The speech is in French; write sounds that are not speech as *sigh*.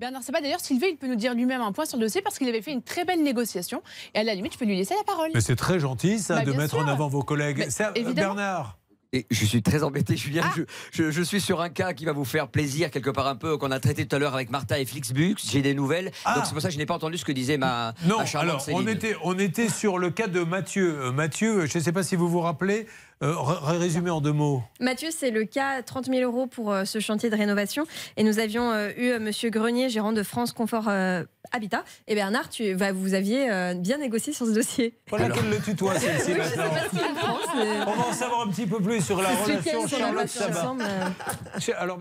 Bernard Sabat, d'ailleurs, Sylvain, il peut nous dire lui-même un point sur le dossier parce qu'il avait fait une très belle négociation. Et à la limite, je peux lui laisser la parole. Mais c'est très gentil, ça, Bah, de mettre sûr. en avant vos collègues. Ça. Bernard Et je suis très embêté, Julien. Ah. Je, je- je suis sur un cas qui va vous faire plaisir, quelque part un peu, qu'on a traité tout à l'heure avec Martha et Flixbus. J'ai des nouvelles. Ah. Donc c'est pour ça que je n'ai pas entendu ce que disait ma, Non, ma alors on était, on était sur le cas de Mathieu. Euh, Mathieu, je ne sais pas si vous vous rappelez, euh, ré- résumé en deux mots. Mathieu, c'est le cas 30 000 euros pour euh, ce chantier de rénovation. Et nous avions euh, eu euh, Monsieur Grenier, gérant de France Confort euh, Habitat. Et Bernard, tu, bah, vous aviez euh, bien négocié sur ce dossier. Voilà qu'elle le tutoie, celle-ci *laughs* Oui, maintenant. On va en savoir un petit peu plus sur la relation Charlotte Sabat. euh. Alors,